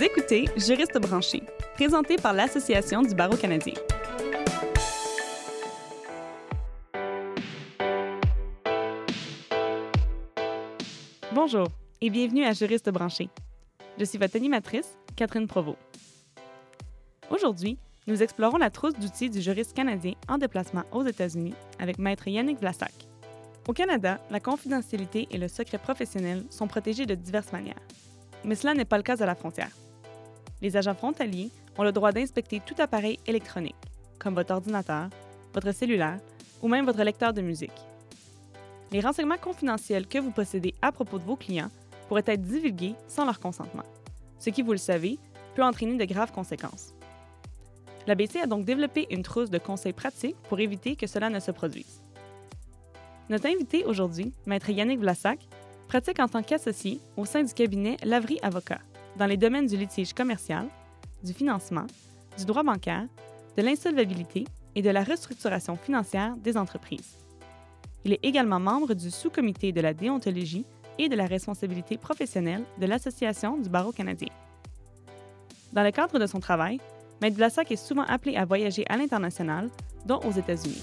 Vous écoutez Juriste branché, présenté par l'Association du barreau canadien. Bonjour et bienvenue à Juriste branché. Je suis votre animatrice, Catherine Provost. Aujourd'hui, nous explorons la trousse d'outils du juriste canadien en déplacement aux États-Unis avec Maître Yannick Vlassac. Au Canada, la confidentialité et le secret professionnel sont protégés de diverses manières. Mais cela n'est pas le cas à la frontière. Les agents frontaliers ont le droit d'inspecter tout appareil électronique, comme votre ordinateur, votre cellulaire ou même votre lecteur de musique. Les renseignements confidentiels que vous possédez à propos de vos clients pourraient être divulgués sans leur consentement, ce qui, vous le savez, peut entraîner de graves conséquences. L'ABC a donc développé une trousse de conseils pratiques pour éviter que cela ne se produise. Notre invité aujourd'hui, Maître Yannick Vlassac, pratique en tant qu'associé au sein du cabinet Lavry Avocat dans les domaines du litige commercial, du financement, du droit bancaire, de l'insolvabilité et de la restructuration financière des entreprises. Il est également membre du sous-comité de la déontologie et de la responsabilité professionnelle de l'Association du barreau canadien. Dans le cadre de son travail, Maître Vlassac est souvent appelé à voyager à l'international, dont aux États-Unis.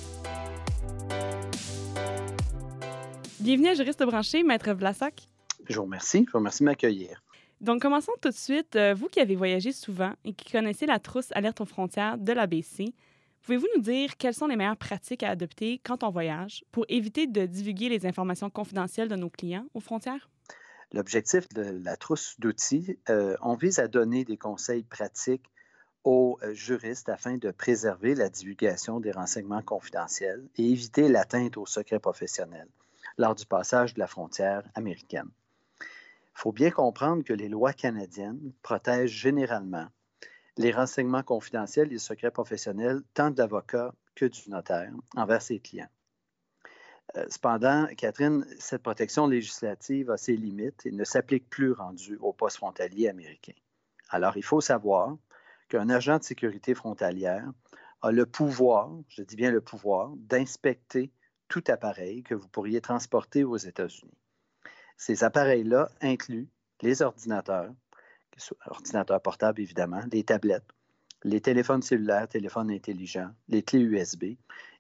Bienvenue à Juriste branché, Maître Vlassac. Je vous remercie. Je vous remercie de m'accueillir. Donc, commençons tout de suite. Euh, vous qui avez voyagé souvent et qui connaissez la trousse alerte aux frontières de l'ABC, pouvez-vous nous dire quelles sont les meilleures pratiques à adopter quand on voyage pour éviter de divulguer les informations confidentielles de nos clients aux frontières? L'objectif de la trousse d'outils, euh, on vise à donner des conseils pratiques aux euh, juristes afin de préserver la divulgation des renseignements confidentiels et éviter l'atteinte au secret professionnel lors du passage de la frontière américaine. Il faut bien comprendre que les lois canadiennes protègent généralement les renseignements confidentiels et le secret professionnel tant de l'avocat que du notaire envers ses clients. Euh, cependant, Catherine, cette protection législative a ses limites et ne s'applique plus rendue aux postes frontaliers américains. Alors, il faut savoir qu'un agent de sécurité frontalière a le pouvoir, je dis bien le pouvoir, d'inspecter tout appareil que vous pourriez transporter aux États-Unis. Ces appareils-là incluent les ordinateurs, ordinateurs portables évidemment, les tablettes, les téléphones cellulaires, téléphones intelligents, les clés USB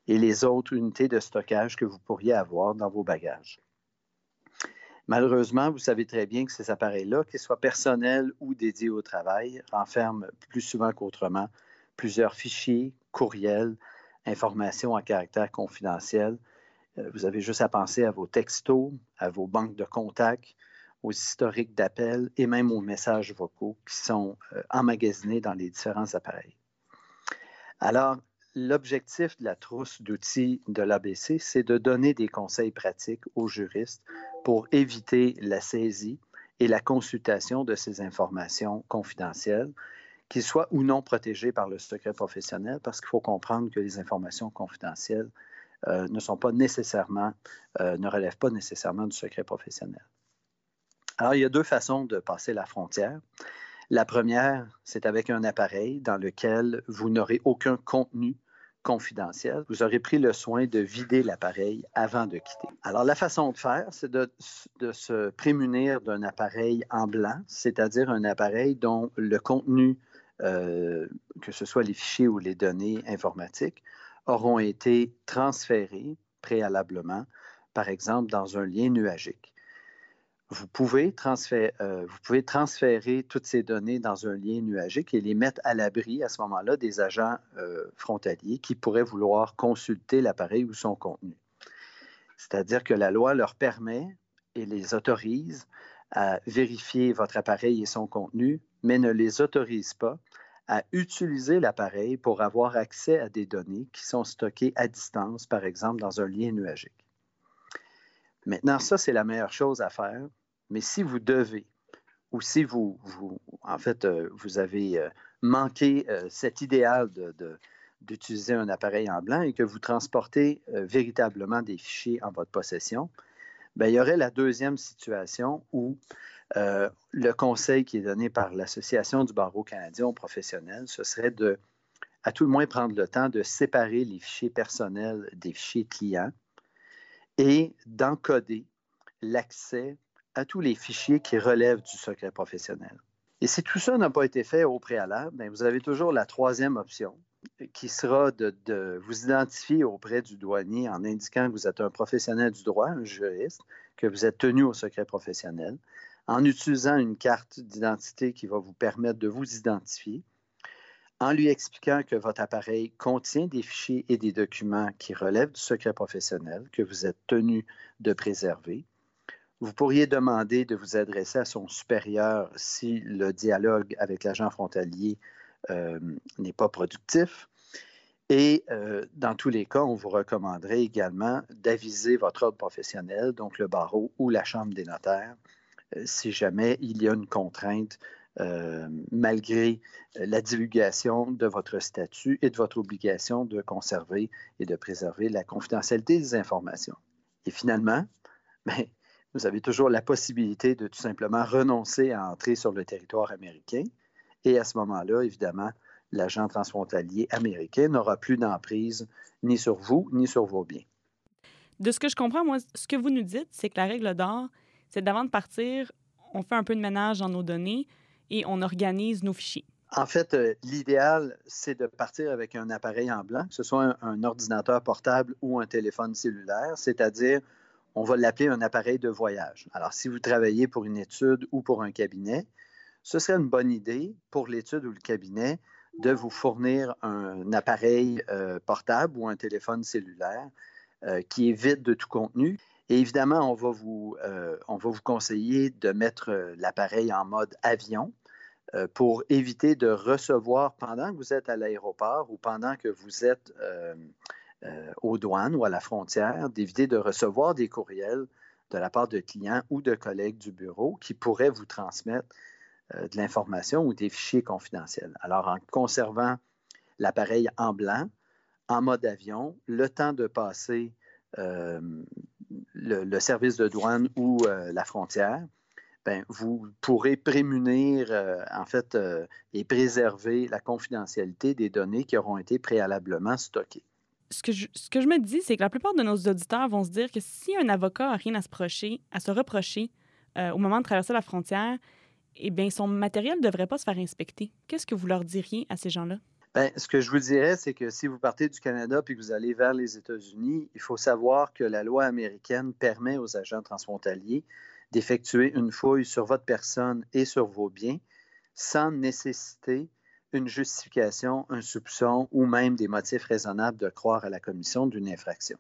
et les autres unités de stockage que vous pourriez avoir dans vos bagages. Malheureusement, vous savez très bien que ces appareils-là, qu'ils soient personnels ou dédiés au travail, renferment plus souvent qu'autrement plusieurs fichiers, courriels, informations à caractère confidentiel, vous avez juste à penser à vos textos, à vos banques de contacts, aux historiques d'appels et même aux messages vocaux qui sont euh, emmagasinés dans les différents appareils. Alors, l'objectif de la trousse d'outils de l'ABC, c'est de donner des conseils pratiques aux juristes pour éviter la saisie et la consultation de ces informations confidentielles, qu'ils soient ou non protégées par le secret professionnel, parce qu'il faut comprendre que les informations confidentielles euh, ne sont pas nécessairement, euh, ne relèvent pas nécessairement du secret professionnel. Alors, il y a deux façons de passer la frontière. La première, c'est avec un appareil dans lequel vous n'aurez aucun contenu confidentiel. Vous aurez pris le soin de vider l'appareil avant de quitter. Alors, la façon de faire, c'est de, se prémunir d'un appareil en blanc, c'est-à-dire un appareil dont le contenu, euh, que ce soit les fichiers ou les données informatiques, auront été transférés préalablement, par exemple dans un lien nuagique. Vous pouvez, transférer, euh, vous pouvez transférer toutes ces données dans un lien nuagique et les mettre à l'abri à ce moment-là des agents euh, frontaliers qui pourraient vouloir consulter l'appareil ou son contenu. C'est-à-dire que la loi leur permet et les autorise à vérifier votre appareil et son contenu, mais ne les autorise pas à utiliser l'appareil pour avoir accès à des données qui sont stockées à distance, par exemple dans un lien nuagique. Maintenant, ça, c'est la meilleure chose à faire, mais si vous devez, ou si vous, en fait, euh, vous avez euh, manqué euh, cet idéal d'utiliser un appareil en blanc et que vous transportez véritablement des fichiers en votre possession, bien, il y aurait la deuxième situation où euh, le conseil qui est donné par l'Association du barreau canadien aux professionnels, ce serait de, à tout le moins, prendre le temps de séparer les fichiers personnels des fichiers clients et d'encoder l'accès à tous les fichiers qui relèvent du secret professionnel. Et si tout ça n'a pas été fait au préalable, bien, vous avez toujours la troisième option, qui sera de, de, vous identifier auprès du douanier en indiquant que vous êtes un professionnel du droit, un juriste, que vous êtes tenu au secret professionnel, en utilisant une carte d'identité qui va vous permettre de vous identifier, en lui expliquant que votre appareil contient des fichiers et des documents qui relèvent du secret professionnel que vous êtes tenu de préserver. Vous pourriez demander de vous adresser à son supérieur si le dialogue avec l'agent frontalier euh, n'est pas productif. Et euh, dans tous les cas, on vous recommanderait également d'aviser votre ordre professionnel, donc le barreau ou la chambre des notaires, si jamais il y a une contrainte euh, malgré la divulgation de votre statut et de votre obligation de conserver et de préserver la confidentialité des informations. Et finalement, ben, vous avez toujours la possibilité de tout simplement renoncer à entrer sur le territoire américain. Et à ce moment-là, évidemment, l'agent transfrontalier américain n'aura plus d'emprise ni sur vous, ni sur vos biens. De ce que je comprends, moi, ce que vous nous dites, c'est que la règle d'or, c'est d'avant de partir, on fait un peu de ménage dans nos données et on organise nos fichiers. En fait, euh, l'idéal, c'est de partir avec un appareil en blanc, que ce soit un, ordinateur portable ou un téléphone cellulaire, c'est-à-dire, on va l'appeler un appareil de voyage. Alors, si vous travaillez pour une étude ou pour un cabinet, ce serait une bonne idée pour l'étude ou le cabinet de vous fournir un appareil euh, portable ou un téléphone cellulaire euh, qui est vide de tout contenu. Et évidemment, on va vous, euh, on va vous conseiller de mettre l'appareil en mode avion pour éviter de recevoir pendant que vous êtes à l'aéroport ou pendant que vous êtes aux douanes ou à la frontière, d'éviter de recevoir des courriels de la part de clients ou de collègues du bureau qui pourraient vous transmettre euh, de l'information ou des fichiers confidentiels. Alors, en conservant l'appareil en blanc, en mode avion, le temps de passer euh, le, service de douane ou euh, la frontière, ben, vous pourrez prémunir, en fait, et préserver la confidentialité des données qui auront été préalablement stockées. Ce que, je, ce que je me dis, c'est que la plupart de nos auditeurs vont se dire que si un avocat n'a rien à se, reprocher, à se reprocher au moment de traverser la frontière, eh bien, son matériel ne devrait pas se faire inspecter. Qu'est-ce que vous leur diriez à ces gens-là? Bien, ce que je vous dirais, c'est que si vous partez du Canada puis que vous allez vers les États-Unis, il faut savoir que la loi américaine permet aux agents transfrontaliers d'effectuer une fouille sur votre personne et sur vos biens sans nécessiter une justification, un soupçon ou même des motifs raisonnables de croire à la commission d'une infraction.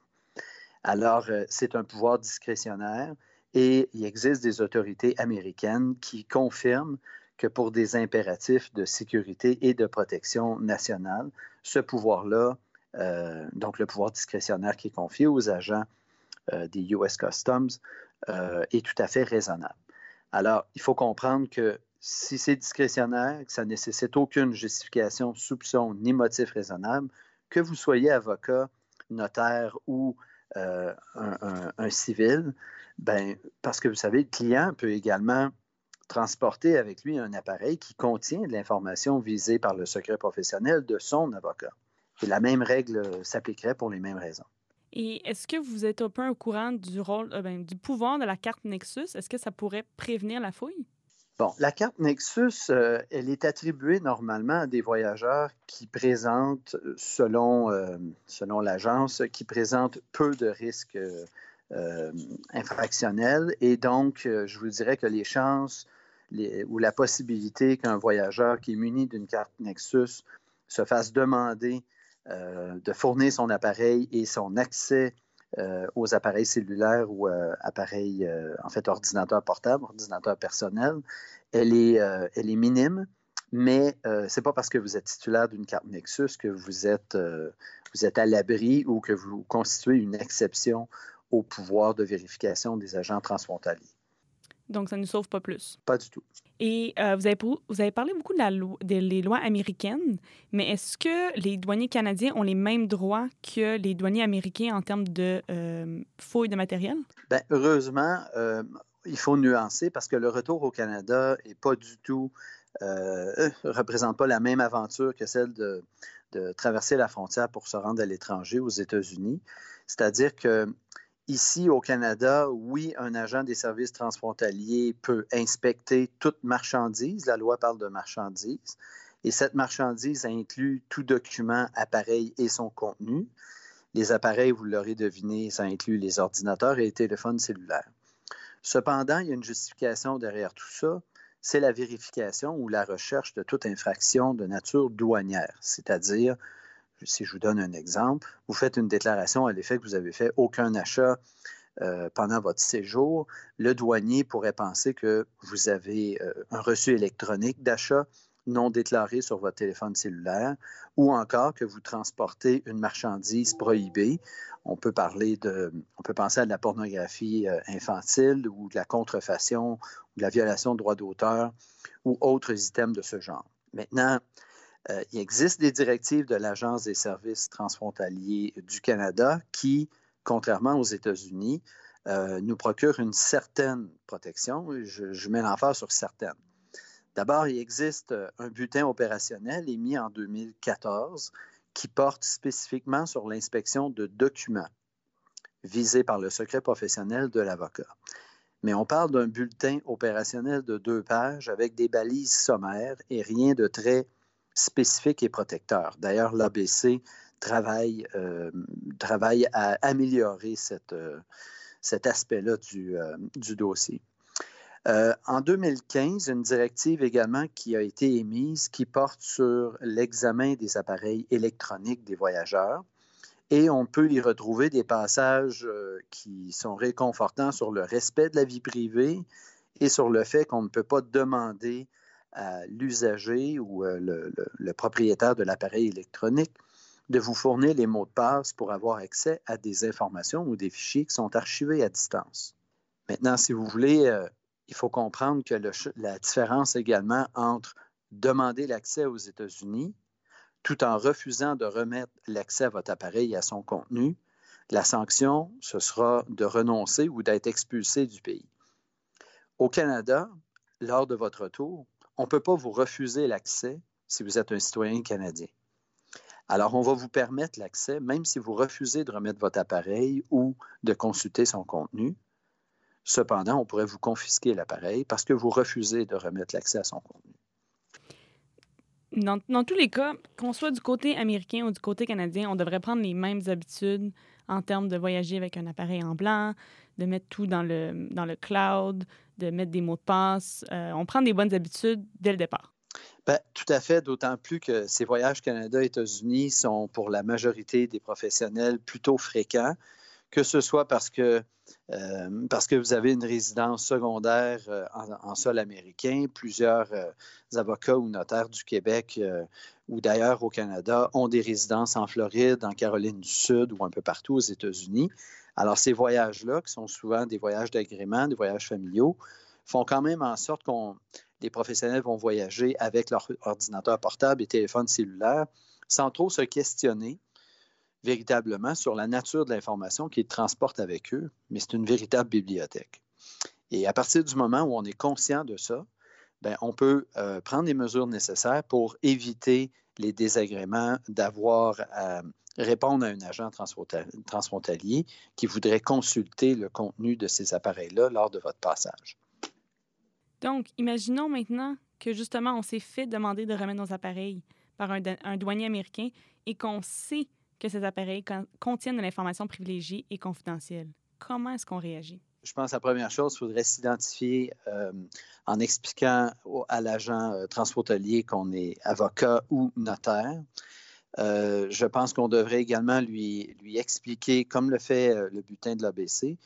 Alors, euh, c'est un pouvoir discrétionnaire et il existe des autorités américaines qui confirment que pour des impératifs de sécurité et de protection nationale, ce pouvoir-là, euh, donc le pouvoir discrétionnaire qui est confié aux agents euh, des US Customs, euh, est tout à fait raisonnable. Alors, il faut comprendre que si c'est discrétionnaire, que ça ne nécessite aucune justification, soupçon ni motif raisonnable, que vous soyez avocat, notaire ou un, un, civil, ben, parce que vous savez, le client peut également transporter avec lui un appareil qui contient de l'information visée par le secret professionnel de son avocat. Et la même règle s'appliquerait pour les mêmes raisons. Et est-ce que vous êtes un peu au courant du rôle, euh, ben, du pouvoir de la carte Nexus? Est-ce que ça pourrait prévenir la fouille? Bon, la carte Nexus, euh, elle est attribuée normalement à des voyageurs qui présentent, selon, euh, selon l'agence, qui présentent peu de risques euh, infractionnel. Et donc, je vous dirais que les chances ou la possibilité qu'un voyageur qui est muni d'une carte Nexus se fasse demander euh, de fournir son appareil et son accès aux appareils cellulaires ou appareils, en fait, ordinateur portable, ordinateur personnel, elle est, minime. Mais ce n'est pas parce que vous êtes titulaire d'une carte Nexus que vous êtes à l'abri ou que vous constituez une exception au pouvoir de vérification des agents transfrontaliers. Donc, ça ne nous sauve pas plus. Pas du tout. Et euh, vous, avez, vous avez parlé beaucoup de la des lois américaines, mais est-ce que les douaniers canadiens ont les mêmes droits que les douaniers américains en termes de euh, fouilles de matériel? Bien, heureusement, euh, il faut nuancer parce que le retour au Canada n'est pas du tout, ne représente pas la même aventure que celle de, de traverser la frontière pour se rendre à l'étranger, aux États-Unis. C'est-à-dire que Ici, au Canada, oui, un agent des services transfrontaliers peut inspecter toute marchandise. La loi parle de marchandise. Et cette marchandise inclut tout document, appareil et son contenu. Les appareils, vous l'aurez deviné, ça inclut les ordinateurs et les téléphones cellulaires. Cependant, il y a une justification derrière tout ça, c'est la vérification ou la recherche de toute infraction de nature douanière, c'est-à-dire, si je vous donne un exemple, vous faites une déclaration à l'effet que vous avez fait aucun achat euh, pendant votre séjour, le douanier pourrait penser que vous avez euh, un reçu électronique d'achat non déclaré sur votre téléphone cellulaire ou encore que vous transportez une marchandise prohibée. On peut parler de, on peut penser à de la pornographie euh, infantile ou de la contrefaçon ou de la violation de droits d'auteur ou autres items de ce genre. Maintenant, euh, il existe des directives de l'Agence des services transfrontaliers du Canada qui, contrairement aux États-Unis, euh, nous procurent une certaine protection. Je, mets l'emphase sur certaines. D'abord, il existe euh, un bulletin opérationnel émis en 2014 qui porte spécifiquement sur l'inspection de documents visés par le secret professionnel de l'avocat. Mais on parle d'un bulletin opérationnel de deux pages avec des balises sommaires et rien de très spécifique et protecteur. D'ailleurs, l'ABC travaille, euh, travaille à améliorer cette, euh, cet aspect-là du, du dossier. Euh, en 2015, une directive également qui a été émise qui porte sur l'examen des appareils électroniques des voyageurs. Et on peut y retrouver des passages euh, qui sont réconfortants sur le respect de la vie privée et sur le fait qu'on ne peut pas demander l'usager ou euh, le, propriétaire de l'appareil électronique de vous fournir les mots de passe pour avoir accès à des informations ou des fichiers qui sont archivés à distance. Maintenant, si vous voulez il faut comprendre que la différence également entre demander l'accès aux États-Unis tout en refusant de remettre l'accès à votre appareil et à son contenu, la sanction, ce sera de renoncer ou d'être expulsé du pays. Au Canada, lors de votre retour, on ne peut pas vous refuser l'accès si vous êtes un citoyen canadien. Alors, on va vous permettre l'accès, même si vous refusez de remettre votre appareil ou de consulter son contenu, Cependant, on pourrait vous confisquer l'appareil parce que vous refusez de remettre l'accès à son contenu. Dans, tous les cas, qu'on soit du côté américain ou du côté canadien, on devrait prendre les mêmes habitudes en termes de voyager avec un appareil en blanc, de mettre tout dans le, dans le cloud, de mettre des mots de passe. Euh, on prend des bonnes habitudes dès le départ. Bien, tout à fait, d'autant plus que ces voyages Canada-États-Unis sont pour la majorité des professionnels plutôt fréquents que ce soit parce que, euh, parce que vous avez une résidence secondaire euh, en, sol américain, plusieurs avocats ou notaires du Québec ou d'ailleurs au Canada ont des résidences en Floride, en Caroline du Sud ou un peu partout aux États-Unis. Alors ces voyages-là, qui sont souvent des voyages d'agrément, des voyages familiaux, font quand même en sorte que les professionnels vont voyager avec leur ordinateur portable et téléphone cellulaire sans trop se questionner véritablement sur la nature de l'information qu'ils transportent avec eux, mais c'est une véritable bibliothèque. Et à partir du moment où on est conscient de ça, bien, on peut euh, prendre les mesures nécessaires pour éviter les désagréments d'avoir à répondre à un agent transfrontalier qui voudrait consulter le contenu de ces appareils-là lors de votre passage. Donc, imaginons maintenant que justement on s'est fait demander de remettre nos appareils par un, un douanier américain et qu'on sait que ces appareils contiennent de l'information privilégiée et confidentielle. Comment est-ce qu'on réagit? Je pense que la première chose, il faudrait s'identifier euh, en expliquant à l'agent euh, transfrontalier qu'on est avocat ou notaire. Euh, je pense qu'on devrait également lui, expliquer, comme le fait le bulletin de l'ABC,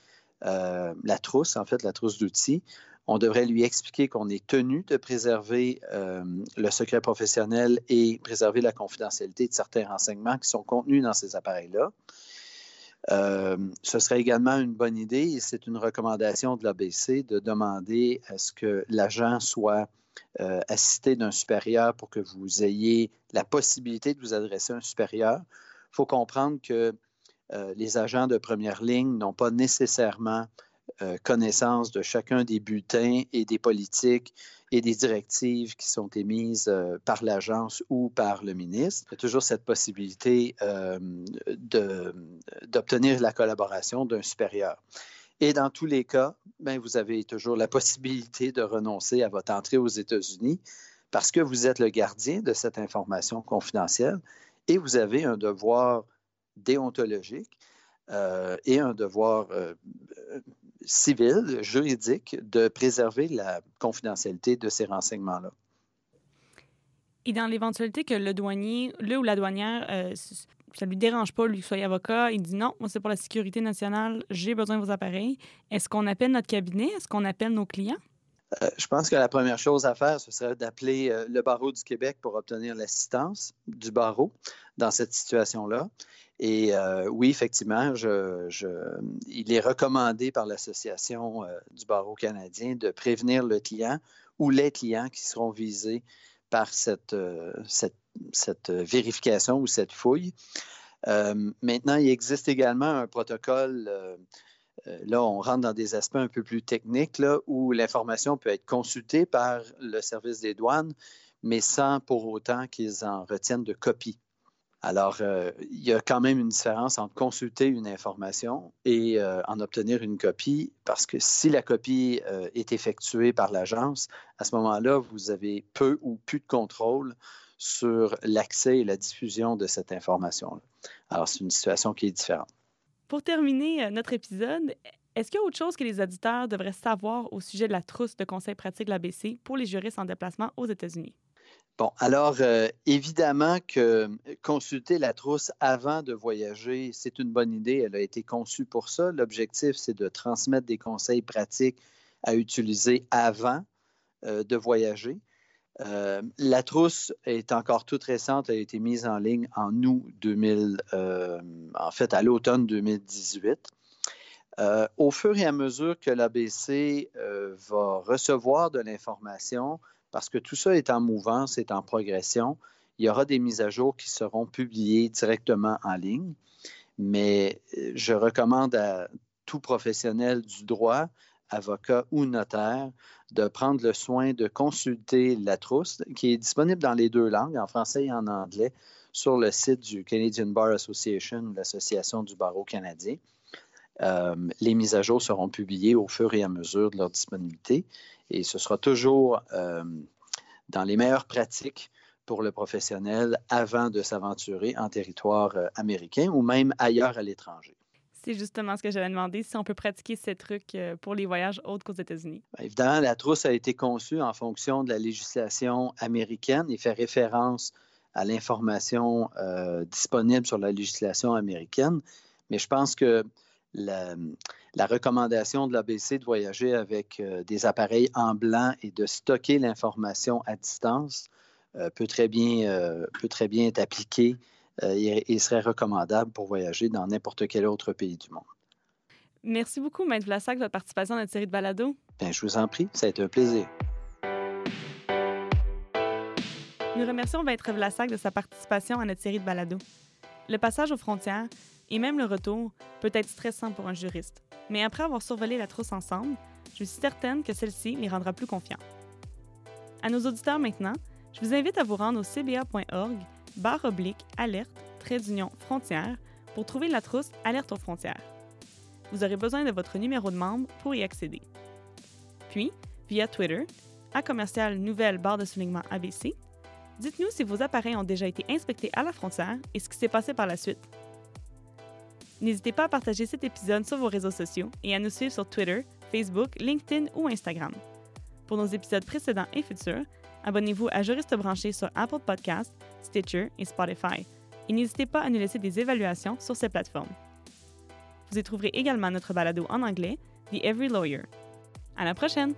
la trousse, en fait, la trousse d'outils, on devrait lui expliquer qu'on est tenu de préserver euh, le secret professionnel et préserver la confidentialité de certains renseignements qui sont contenus dans ces appareils-là. Euh, ce serait également une bonne idée, et c'est une recommandation de l'ABC, de demander à ce que l'agent soit euh, assisté d'un supérieur pour que vous ayez la possibilité de vous adresser à un supérieur. Il faut comprendre que les agents de première ligne n'ont pas nécessairement euh, connaissance de chacun des bulletins et des politiques et des directives qui sont émises euh, par l'agence ou par le ministre. Il y a toujours cette possibilité euh, d'obtenir la collaboration d'un supérieur. Et dans tous les cas, ben, vous avez toujours la possibilité de renoncer à votre entrée aux États-Unis parce que vous êtes le gardien de cette information confidentielle et vous avez un devoir déontologique euh, et un devoir euh, civil, juridique, de préserver la confidentialité de ces renseignements-là. Et dans l'éventualité que le douanier, le ou la douanière, euh, ça lui dérange pas, lui, que soit avocat, il dit non, moi, c'est pour la sécurité nationale, j'ai besoin de vos appareils. Est-ce qu'on appelle notre cabinet? Est-ce qu'on appelle nos clients? je pense que la première chose à faire, ce serait d'appeler le barreau du Québec pour obtenir l'assistance du barreau dans cette situation-là. Et euh, oui, effectivement, il est recommandé par l'Association euh, du barreau canadien de prévenir le client ou les clients qui seront visés par cette, euh, vérification ou cette fouille. maintenant, il existe également un protocole, là, on rentre dans des aspects un peu plus techniques, là, où l'information peut être consultée par le service des douanes, mais sans pour autant qu'ils en retiennent de copie. Alors, euh, il y a quand même une différence entre consulter une information et euh, en obtenir une copie, parce que si la copie euh, est effectuée par l'agence, à ce moment-là, vous avez peu ou plus de contrôle sur l'accès et la diffusion de cette information-là. Alors, c'est une situation qui est différente. Pour terminer notre épisode, est-ce qu'il y a autre chose que les auditeurs devraient savoir au sujet de la trousse de conseils pratiques de l'ABC pour les juristes en déplacement aux États-Unis? Bon, alors euh, évidemment que consulter la trousse avant de voyager, c'est une bonne idée. Elle a été conçue pour ça. L'objectif, c'est de transmettre des conseils pratiques à utiliser avant euh, de voyager. Euh, la trousse est encore toute récente, elle a été mise en ligne en août 2000, en fait à l'automne 2018. au fur et à mesure que l'ABC va recevoir de l'information, parce que tout ça est en mouvance, est en progression. Il y aura des mises à jour qui seront publiées directement en ligne, mais euh, je recommande à tout professionnel du droit, avocat ou notaire, de prendre le soin de consulter la trousse qui est disponible dans les deux langues, en français et en anglais, sur le site du Canadian Bar Association, l'Association du barreau canadien. Euh, les mises à jour seront publiées au fur et à mesure de leur disponibilité et ce sera toujours euh, dans les meilleures pratiques pour le professionnel avant de s'aventurer en territoire euh, américain ou même ailleurs à l'étranger. C'est justement ce que j'allais demander, si on peut pratiquer ces trucs euh, pour les voyages autres qu'aux États-Unis. évidemment, la trousse a été conçue en fonction de la législation américaine et fait référence à l'information disponible sur la législation américaine. Mais je pense que la, recommandation de l'ABC de voyager avec euh, des appareils en blanc et de stocker l'information à distance euh, peut, très bien, euh, peut très bien être appliquée et, serait recommandable pour voyager dans n'importe quel autre pays du monde. Merci beaucoup, Maître Vlassac, de votre participation à notre série de balado. Bien, je vous en prie, ça a été un plaisir. Nous remercions Maître Vlassac de sa participation à notre série de balado. Le passage aux frontières, et même le retour peut être stressant pour un juriste. Mais après avoir survolé la trousse ensemble, je suis certaine que celle-ci les rendra plus confiants. À nos auditeurs maintenant, je vous invite à vous rendre au cba.org barre oblique alerte trait d'union frontière pour trouver la trousse Alerte aux frontières. Vous aurez besoin de votre numéro de membre pour y accéder. Puis, via Twitter, à commercial nouvelle barre de soulignement ABC, dites-nous si vos appareils ont déjà été inspectés à la frontière et ce qui s'est passé par la suite. N'hésitez pas à partager cet épisode sur vos réseaux sociaux et à nous suivre sur Twitter, Facebook, LinkedIn ou Instagram. Pour nos épisodes précédents et futurs, abonnez-vous à Juriste branché sur Apple Podcasts, Stitcher et Spotify. Et n'hésitez pas à nous laisser des évaluations sur ces plateformes. Vous y trouverez également notre balado en anglais, The Every Lawyer. À la prochaine!